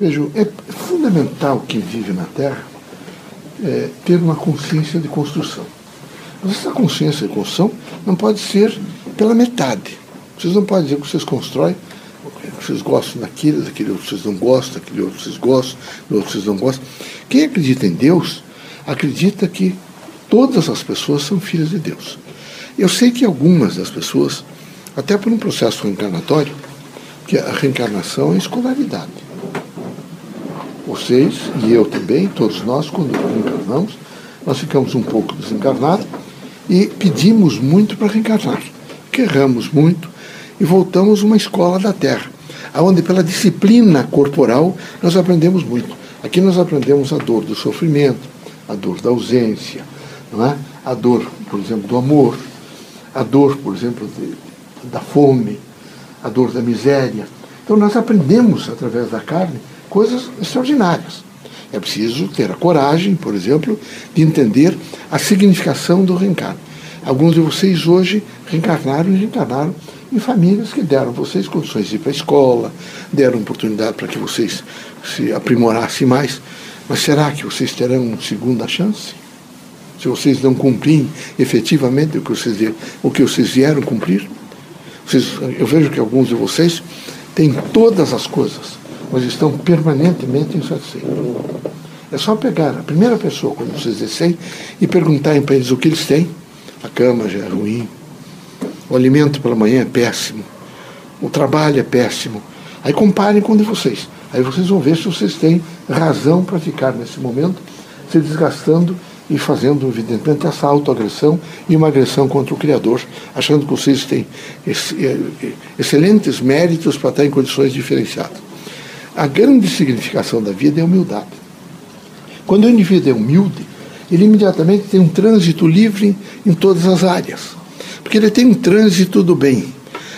Vejo, é fundamental quem vive na Terra é, ter uma consciência de construção. Mas essa consciência de construção não pode ser pela metade. Vocês não podem dizer que vocês constroem, que vocês gostam daquilo, daquele outro vocês não gostam, daquele outro vocês gostam, do outro vocês não gostam. Quem acredita em Deus, acredita que todas as pessoas são filhas de Deus. Eu sei que algumas das pessoas, até por um processo reencarnatório, que a reencarnação é escolaridade. Vocês e eu também, todos nós, quando reencarnamos, nós ficamos um pouco desencarnados e pedimos muito para reencarnar. Erramos muito e voltamos uma escola da Terra, onde pela disciplina corporal nós aprendemos muito. Aqui nós aprendemos a dor do sofrimento, a dor da ausência, não é? a dor, por exemplo, do amor, a dor, por exemplo, de, da fome, a dor da miséria. Então nós aprendemos através da carne coisas extraordinárias. É preciso ter a coragem, por exemplo, de entender a significação do reencarno. Alguns de vocês hoje reencarnaram e reencarnaram em famílias que deram a vocês condições de ir para a escola, deram oportunidade para que vocês se aprimorassem mais. Mas será que vocês terão uma segunda chance? Se vocês não cumprem efetivamente o que vocês, o que vocês vieram cumprir? Vocês, eu vejo que alguns de vocês têm todas as coisas, mas estão permanentemente insatisfeitos. É só pegar a primeira pessoa, quando vocês descerem, e perguntarem para eles o que eles têm. A cama já é ruim, o alimento pela manhã é péssimo, o trabalho é péssimo. Aí comparem com o de vocês. Aí vocês vão ver se vocês têm razão para ficar nesse momento se desgastando e fazendo, evidentemente, essa autoagressão e uma agressão contra o Criador, achando que vocês têm eh, excelentes méritos para estar em condições diferenciadas. A grande significação da vida é a humildade. Quando o indivíduo é humilde, ele imediatamente tem um trânsito livre em todas as áreas, porque ele tem um trânsito do bem.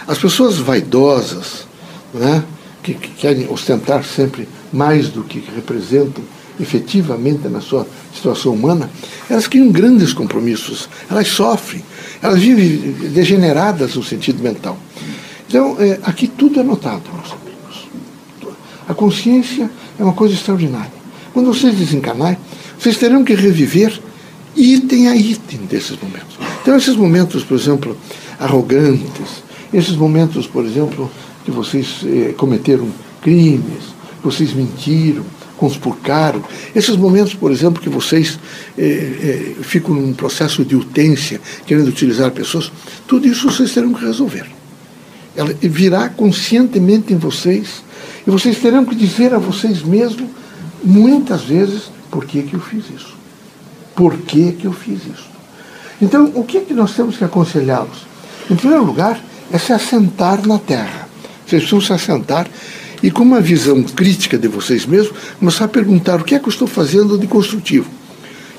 As pessoas vaidosas, né, que, que querem ostentar sempre mais do que representam efetivamente na sua situação humana, elas criam grandes compromissos, elas sofrem, elas vivem degeneradas no sentido mental. Então, é, aqui tudo é notado, meus amigos. A consciência é uma coisa extraordinária. Quando vocês desencarnarem, vocês terão que reviver item a item desses momentos. Então, esses momentos, por exemplo, arrogantes, esses momentos, por exemplo, que vocês eh, cometeram crimes, vocês mentiram, conspurcaram, esses momentos, por exemplo, que vocês eh, eh, ficam num processo de utência, querendo utilizar pessoas, tudo isso vocês terão que resolver. Ela virá conscientemente em vocês e vocês terão que dizer a vocês mesmos, muitas vezes, por que, que eu fiz isso? Por que, que eu fiz isso? Então, o que, que nós temos que aconselhá-los? Em primeiro lugar, é se assentar na terra. Vocês precisam se assentar e, com uma visão crítica de vocês mesmos, começar a perguntar o que é que eu estou fazendo de construtivo.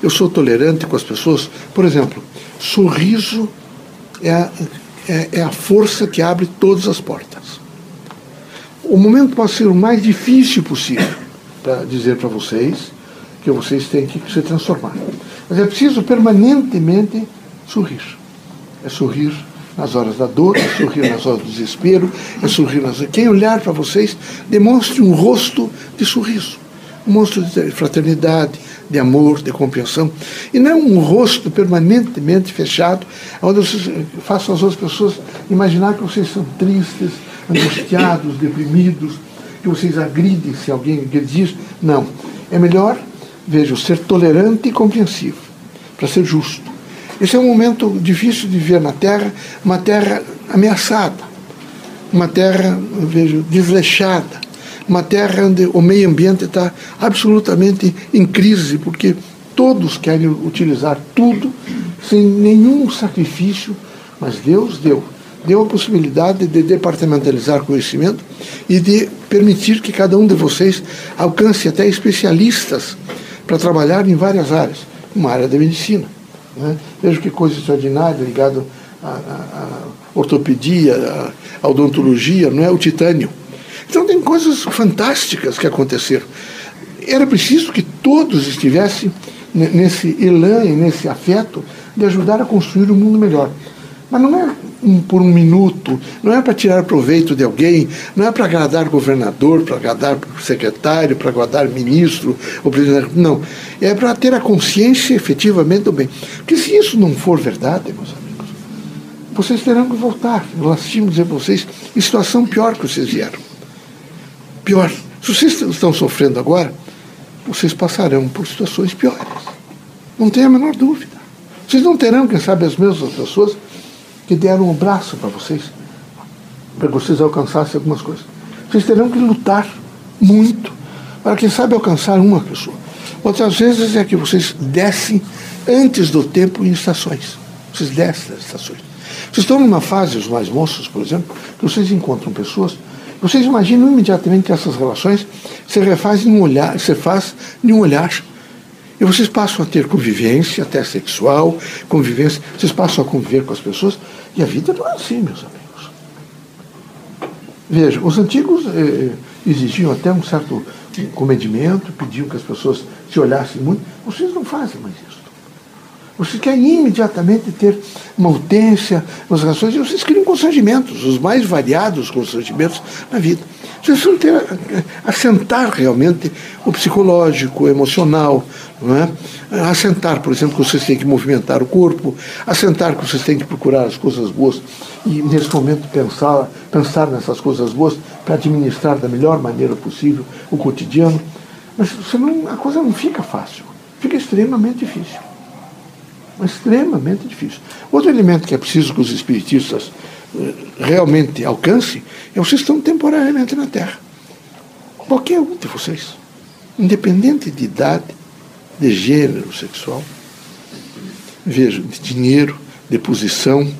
Eu sou tolerante com as pessoas? Por exemplo, sorriso é a, é, é a força que abre todas as portas. O momento pode ser o mais difícil possível para dizer para vocês que vocês têm que se transformar. Mas é preciso permanentemente sorrir. É sorrir nas horas da dor, é sorrir nas horas do desespero, é sorrir nas. Quem olhar para vocês, demonstre um rosto de sorriso, um rosto de fraternidade, de amor, de compreensão, e não um rosto permanentemente fechado, onde vocês façam as outras pessoas imaginar que vocês são tristes, angustiados, deprimidos, que vocês agridem se alguém agredir. Não. É melhor, veja, ser tolerante e compreensivo, para ser justo esse é um momento difícil de viver na Terra, uma terra ameaçada, uma terra, vejo, desleixada, uma terra onde o meio ambiente está absolutamente em crise, porque todos querem utilizar tudo sem nenhum sacrifício, mas Deus deu. Deu a possibilidade de departamentalizar conhecimento e de permitir que cada um de vocês alcance até especialistas para trabalhar em várias áreas, uma área da medicina né? Veja que coisa extraordinária ligado à, à, à ortopedia, à, à odontologia, não é? o titânio. Então tem coisas fantásticas que aconteceram. Era preciso que todos estivessem nesse elan e nesse afeto de ajudar a construir um mundo melhor. Mas não é um, por um minuto, não é para tirar proveito de alguém, não é para agradar governador, para agradar secretário, para agradar ministro ou presidente. Não. É para ter a consciência efetivamente do bem. Porque se isso não for verdade, meus amigos, vocês terão que voltar. Nós tínhamos dizer para vocês em situação pior que vocês vieram. Pior. Se vocês estão sofrendo agora, vocês passarão por situações piores. Não tenha a menor dúvida. Vocês não terão, quem sabe, as mesmas pessoas que deram o um braço para vocês, para que vocês alcançassem algumas coisas. Vocês terão que lutar muito para, quem sabe, alcançar uma pessoa. Outras vezes é que vocês descem antes do tempo em estações. Vocês descem das estações. Vocês estão numa fase, os mais moços, por exemplo, que vocês encontram pessoas, vocês imaginam imediatamente que essas relações se refazem em um olhar, se faz em um olhar e vocês passam a ter convivência, até sexual, convivência, vocês passam a conviver com as pessoas, e a vida não é assim, meus amigos. Veja, os antigos eh, exigiam até um certo comedimento, pediam que as pessoas se olhassem muito. Vocês não fazem mais isso. Vocês querem imediatamente ter uma utência nas relações e vocês criam constrangimentos, os mais variados constrangimentos na vida. Vocês precisam ter, assentar realmente o psicológico, o emocional, não é? assentar, por exemplo, que vocês têm que movimentar o corpo, assentar que vocês têm que procurar as coisas boas e, nesse momento, pensar, pensar nessas coisas boas para administrar da melhor maneira possível o cotidiano. Mas senão a coisa não fica fácil, fica extremamente difícil extremamente difícil. Outro elemento que é preciso que os espiritistas eh, realmente alcancem é vocês estão temporariamente na Terra. Qualquer um de vocês, independente de idade, de gênero sexual, veja, de dinheiro, de posição,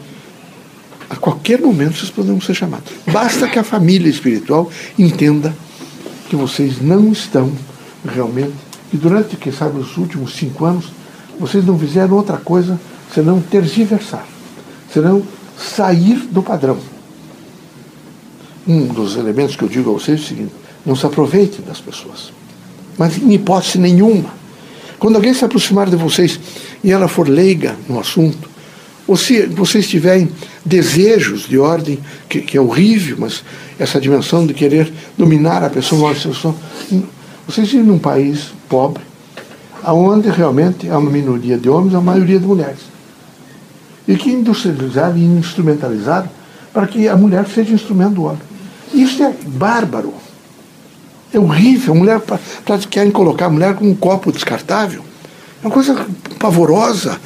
a qualquer momento vocês poderão ser chamados. Basta que a família espiritual entenda que vocês não estão realmente, e durante, quem sabe, os últimos cinco anos, vocês não fizeram outra coisa senão tergiversar, senão sair do padrão. Um dos elementos que eu digo a vocês é o seguinte: não se aproveitem das pessoas, mas em hipótese nenhuma. Quando alguém se aproximar de vocês e ela for leiga no assunto, ou se vocês tiverem desejos de ordem, que, que é horrível, mas essa dimensão de querer dominar a pessoa, vocês vivem num país pobre, onde realmente há uma minoria de homens, a maioria de mulheres. E que industrializaram e instrumentalizaram para que a mulher seja instrumento do homem. Isso é bárbaro. É horrível. A mulher querem colocar a mulher com um copo descartável. É uma coisa pavorosa,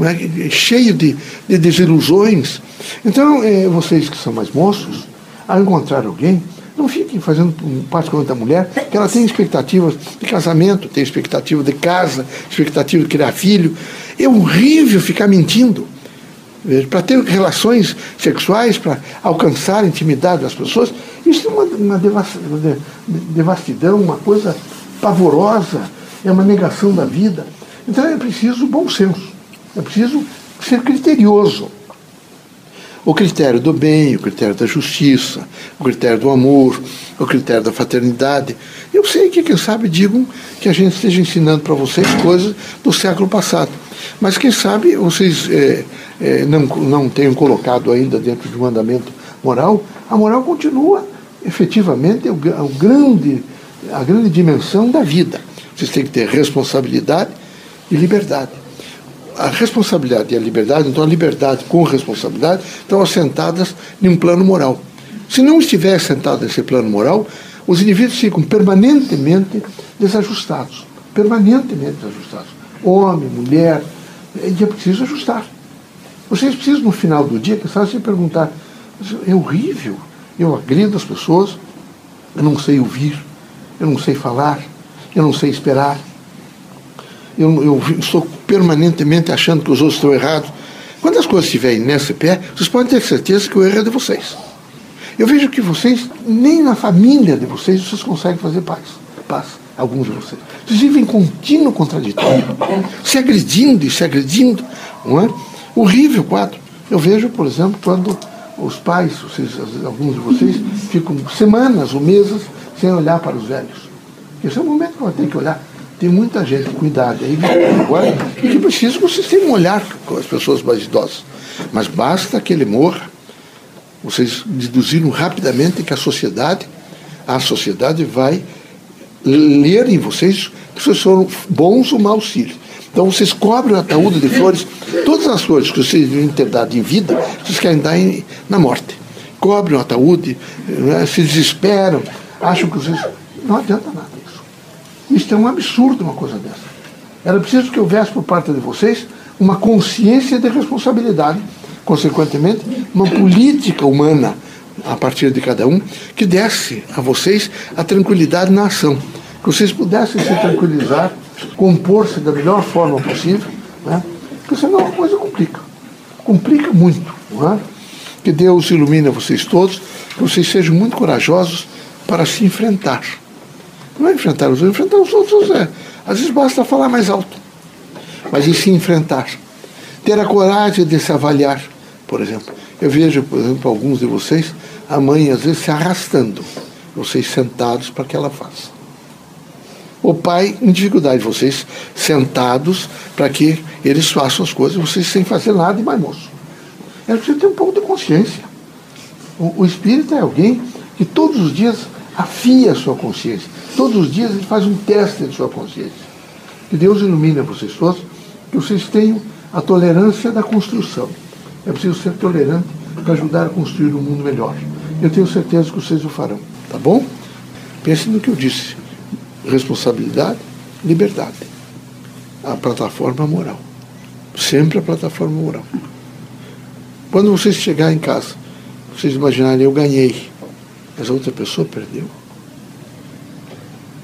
é? cheio de, de desilusões. Então, é, vocês que são mais moços, ao encontrar alguém, não fiquem fazendo parte da mulher, que ela tem expectativas de casamento, tem expectativa de casa, expectativa de criar filho. É horrível ficar mentindo. Para ter relações sexuais, para alcançar a intimidade das pessoas, isso é uma, uma devastidão, uma coisa pavorosa, é uma negação da vida. Então é preciso bom senso, é preciso ser criterioso o critério do bem, o critério da justiça, o critério do amor, o critério da fraternidade. Eu sei que, quem sabe, digam que a gente esteja ensinando para vocês coisas do século passado. Mas, quem sabe, vocês é, é, não, não tenham colocado ainda dentro de um andamento moral. A moral continua, efetivamente, o, o grande, a grande dimensão da vida. Vocês têm que ter responsabilidade e liberdade a responsabilidade e a liberdade, então a liberdade com responsabilidade, estão assentadas em um plano moral. Se não estiver assentado nesse plano moral, os indivíduos ficam permanentemente desajustados. Permanentemente desajustados. Homem, mulher, e é preciso ajustar. Vocês precisam, no final do dia, que se perguntar, é horrível, eu agrido as pessoas, eu não sei ouvir, eu não sei falar, eu não sei esperar, eu, eu estou permanentemente achando que os outros estão errados. Quando as coisas estiverem nesse pé, vocês podem ter certeza que o erro é de vocês. Eu vejo que vocês, nem na família de vocês, vocês conseguem fazer paz. Paz, alguns de vocês. Vocês vivem contínuo contraditório, se agredindo e se agredindo. Não é? Horrível quadro. Eu vejo, por exemplo, quando os pais, vocês, alguns de vocês, ficam semanas ou meses sem olhar para os velhos. Esse é o momento que eu tenho que olhar tem muita gente com idade aí agora que precisa que vocês tenham um olhar com as pessoas mais idosas. Mas basta que ele morra Vocês deduziram rapidamente que a sociedade, a sociedade vai ler em vocês que vocês foram bons ou maus filhos. Então vocês cobrem o ataúde de flores, todas as flores que vocês devem ter dado em vida, vocês querem dar em, na morte. Cobrem o ataúde, né, se desesperam, acham que vocês. Não adianta nada Isso é um absurdo uma coisa dessa. Era preciso que houvesse por parte de vocês uma consciência de responsabilidade, consequentemente, uma política humana a partir de cada um que desse a vocês a tranquilidade na ação, que vocês pudessem se tranquilizar, compor-se da melhor forma possível, né? porque senão a coisa complica. Complica muito. Não é? Que Deus ilumine vocês todos, que vocês sejam muito corajosos para se enfrentar. Não é enfrentar os outros, enfrentar os outros é. Às vezes basta falar mais alto, mas em se enfrentar. Ter a coragem de se avaliar, por exemplo. Eu vejo, por exemplo, alguns de vocês, a mãe às vezes se arrastando, vocês sentados para que ela faça. O pai em dificuldade, vocês sentados para que eles façam as coisas, vocês sem fazer nada e mais moço. É preciso ter um pouco de consciência. O, o espírito é alguém que todos os dias afia a sua consciência. Todos os dias ele faz um teste de sua consciência. Que Deus ilumine vocês todos, que vocês tenham a tolerância da construção. É preciso ser tolerante para ajudar a construir um mundo melhor. Eu tenho certeza que vocês o farão, tá bom? Pense no que eu disse: responsabilidade, liberdade. A plataforma moral. Sempre a plataforma moral. Quando vocês chegarem em casa, vocês imaginarem, eu ganhei, mas a outra pessoa perdeu.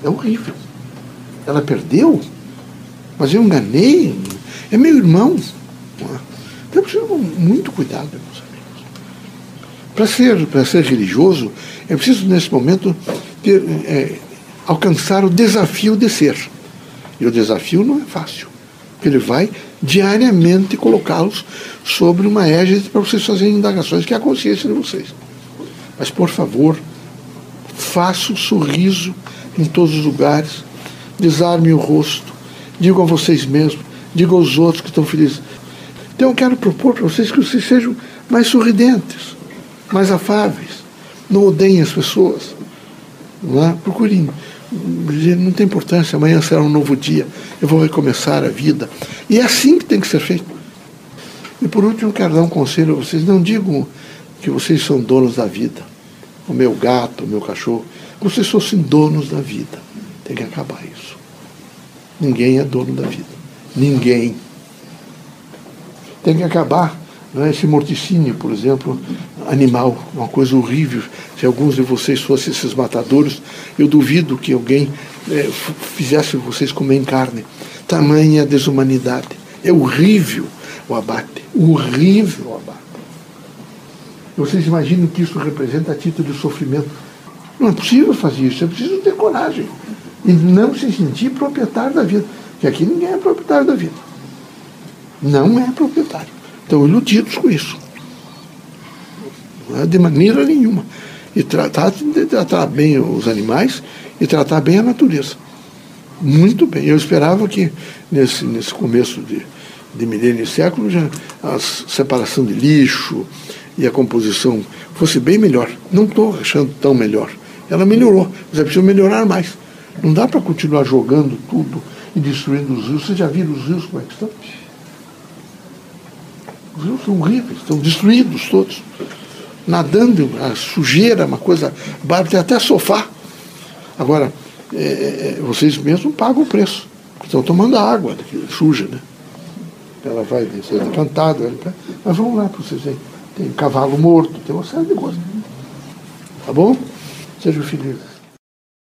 É horrível. Ela perdeu, mas eu enganei. É meu irmão. Então, preciso muito cuidado, meus amigos. Para ser, ser religioso, é preciso, nesse momento, ter, é, alcançar o desafio de ser. E o desafio não é fácil. Ele vai diariamente colocá-los sobre uma égide para vocês fazerem indagações, que é a consciência de vocês. Mas, por favor, faça o um sorriso em todos os lugares, desarme o rosto, digam a vocês mesmos, digam aos outros que estão felizes. Então eu quero propor para vocês que vocês sejam mais sorridentes, mais afáveis, não odeiem as pessoas. Não é? Procurem não tem importância, amanhã será um novo dia, eu vou recomeçar a vida. E é assim que tem que ser feito. E por último, quero dar um conselho a vocês: não digam que vocês são donos da vida, o meu gato, o meu cachorro. Vocês fossem donos da vida. Tem que acabar isso. Ninguém é dono da vida. Ninguém tem que acabar né, esse morticínio, por exemplo, animal, uma coisa horrível. Se alguns de vocês fossem esses matadores, eu duvido que alguém é, fizesse vocês comer carne. Tamanha desumanidade. É horrível o abate. Horrível o abate. Vocês imaginam que isso representa a título de sofrimento? Não é possível fazer isso, é preciso ter coragem. E não se sentir proprietário da vida. Porque aqui ninguém é proprietário da vida não é proprietário. Estão iludidos com isso. É de maneira nenhuma. E tratar tratar bem os animais e tratar bem a natureza. Muito bem. Eu esperava que nesse, nesse começo de, de milênio e século já a separação de lixo e a composição fosse bem melhor. Não estou achando tão melhor. Ela melhorou, mas é preciso melhorar mais. Não dá para continuar jogando tudo e destruindo os rios. Vocês já viram os rios como é que estão? Os rios são horríveis, estão destruídos todos. Nadando, a sujeira, uma coisa bárbara, tem até sofá. Agora, é, é, vocês mesmos pagam o preço. Estão tomando a água suja, né? Ela vai ser decantada. Mas vamos lá para vocês verem. Tem cavalo morto, tem uma série de coisas. Tá bom? Sejam felizes.